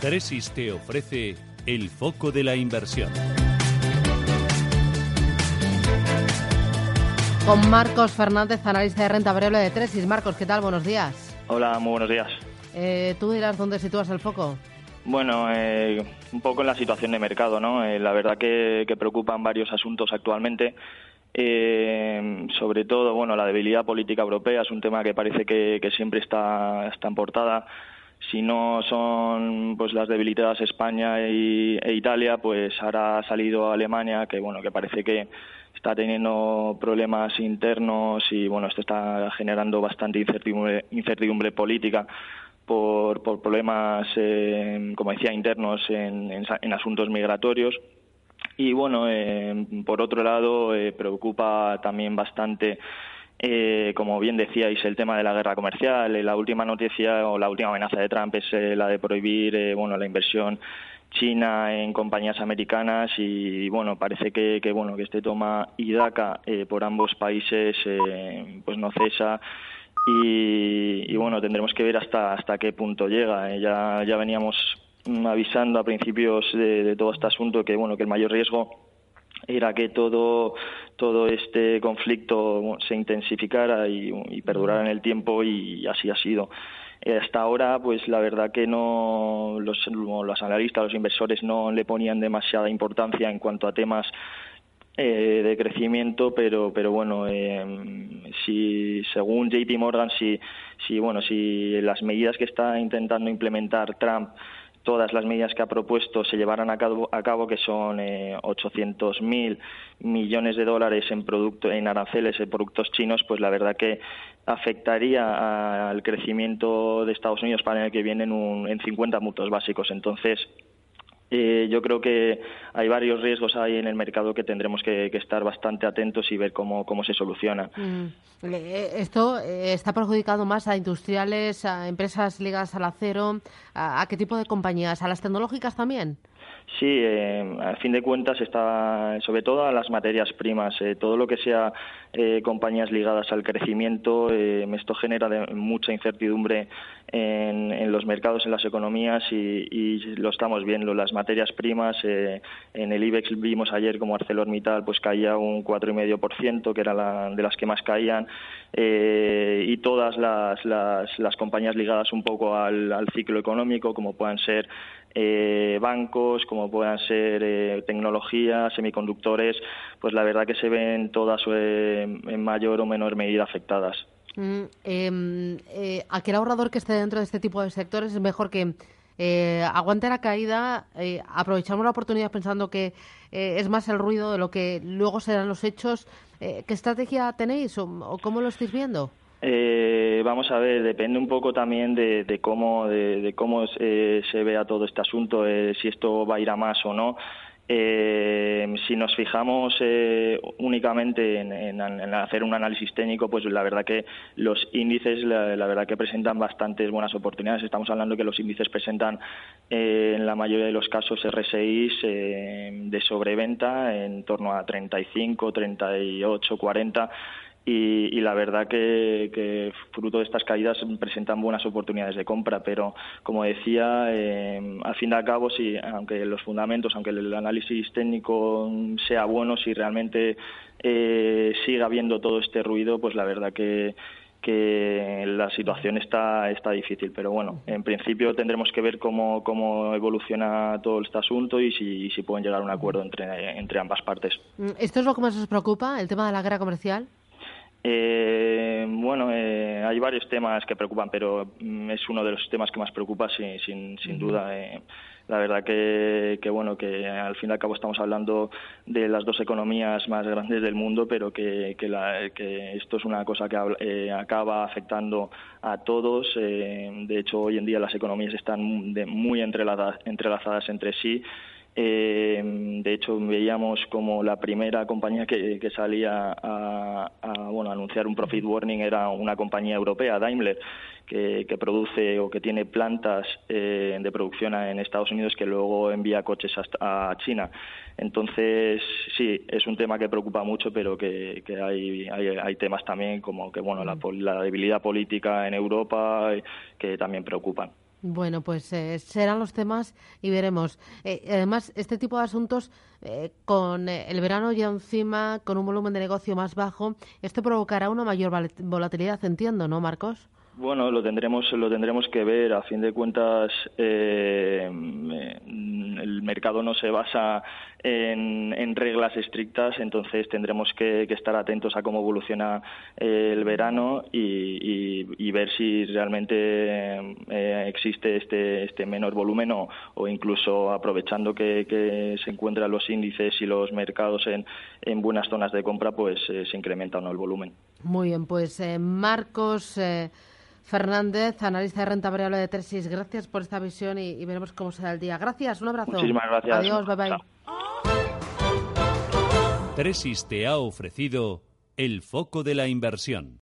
Tresis te ofrece el foco de la inversión. Con Marcos Fernández, analista de renta variable de Tresis. Marcos, ¿qué tal? Buenos días. Hola, muy buenos días. Eh, ¿Tú dirás dónde sitúas el foco? Bueno, eh, un poco en la situación de mercado, ¿no? Eh, la verdad que, preocupan varios asuntos actualmente. sobre todo, bueno, la debilidad política europea es un tema que parece que, siempre está, está en portada. Si no son pues las debilitadas España e Italia, pues ahora ha salido Alemania, que bueno, que parece que está teniendo problemas internos y bueno, esto está generando bastante incertidumbre, incertidumbre política por, por problemas, eh, como decía, internos en, en, asuntos migratorios. Y bueno, eh, por otro lado, eh, preocupa también bastante eh, como bien decíais, el tema de la guerra comercial. La última noticia o la última amenaza de Trump es la de prohibir bueno, la inversión China en compañías americanas y bueno parece que, bueno que este toma y daca eh, por ambos países eh, pues no cesa y, bueno tendremos que ver hasta hasta qué punto llega eh, ya ya veníamos avisando a principios de, todo este asunto que bueno que el mayor riesgo era que todo todo este conflicto se intensificara y, y perdurara en el tiempo y así ha sido. Hasta ahora, pues la verdad que no los, los analistas, los inversores no le ponían demasiada importancia en cuanto a temas eh, de crecimiento, pero pero bueno, eh, si según JP Morgan, si si bueno, si las medidas que está intentando implementar Trump todas las medidas que ha propuesto se llevaran a cabo, a cabo que son eh, 800.000 millones de dólares en, producto, en aranceles en productos chinos, pues la verdad que afectaría al crecimiento de Estados Unidos para el año que viene en, un, en 50 puntos básicos. Entonces, eh, yo creo que hay varios riesgos ahí en el mercado que tendremos que, estar bastante atentos y ver cómo, cómo se soluciona. Mm. Eh, esto eh, está perjudicando más a industriales, a empresas ligadas al acero, a qué tipo de compañías, a las tecnológicas también. Sí, eh, a fin de cuentas está sobre todo a las materias primas, eh, todo lo que sea eh, compañías ligadas al crecimiento, eh, esto genera mucha incertidumbre en, los mercados, en las economías y, lo estamos viendo. Las materias primas, en el IBEX vimos ayer como ArcelorMittal pues caía un 4,5%, que era la, de las que más caían, y todas las, las, las, compañías ligadas un poco al, al ciclo económico, como puedan ser eh, bancos, como puedan ser eh, tecnologías, semiconductores, pues la verdad que se ven todas eh, en mayor o menor medida afectadas. Mm, em, eh, aquel ahorrador que esté dentro de este tipo de sectores es mejor que aguante la caída, aprovechamos la oportunidad pensando que es más el ruido de lo que luego serán los hechos. ¿Qué estrategia tenéis o cómo lo estáis viendo? Vamos a ver, depende un poco también de, cómo, de, cómo se, vea todo este asunto, eh, si esto va a ir a más o no. Eh, si nos fijamos eh, únicamente en, hacer un análisis técnico, pues la verdad que los índices, la, verdad que presentan bastantes buenas oportunidades. Estamos hablando que los índices presentan eh, en la mayoría de los casos RSIs de sobreventa en torno a 35, 38, 40 y, la verdad que, fruto de estas caídas presentan buenas oportunidades de compra, pero como decía, eh, al fin y al cabo, si, aunque los fundamentos, aunque el análisis técnico sea bueno, si realmente eh, sigue habiendo todo este ruido, pues la verdad que, que la situación está, está difícil. Pero bueno, en principio tendremos que ver cómo, cómo evoluciona todo este asunto y si, pueden llegar a un acuerdo entre, entre ambas partes. ¿Esto es lo que más os preocupa, el tema de la guerra comercial? Eh, bueno, eh, hay varios temas que preocupan, pero mm, es uno de los temas que más preocupa, sin, sin, duda. Eh, la verdad que, que, bueno, que al fin y al cabo estamos hablando de las dos economías más grandes del mundo, pero que, que, la, que esto es una cosa que eh, acaba afectando a todos. Eh, de hecho, hoy en día las economías están muy entrelazadas, entrelazadas entre sí. Eh, de hecho, veíamos como la primera compañía que, salía a, bueno, anunciar un profit warning era una compañía europea, Daimler, que, produce o que tiene plantas eh, de producción en Estados Unidos que luego envía coches hasta, a China. Entonces, sí, es un tema que preocupa mucho, pero que, hay, hay, temas también como que bueno la, la debilidad política en Europa eh, que también preocupan. Bueno, pues eh, serán los temas y veremos. Eh, además, este tipo de asuntos, eh, con el verano ya encima, con un volumen de negocio más bajo, esto provocará una mayor volatilidad, entiendo, ¿no, Marcos? Bueno, lo tendremos, lo tendremos que ver. A fin de cuentas, eh, el mercado no se basa en, reglas estrictas, entonces tendremos que, estar atentos a cómo evoluciona eh, el verano y, ver si realmente eh, existe este, este menor volumen o, incluso aprovechando que, se encuentran los índices y los mercados en, en buenas zonas de compra, pues se incrementa o no el volumen. Muy bien, pues Marcos. Fernández, analista de renta variable de Tresis. Gracias por esta visión y, veremos cómo será el día. Gracias, un abrazo. Muchísimas gracias. Adiós, bye bye. Tresis te ha ofrecido el foco de la inversión.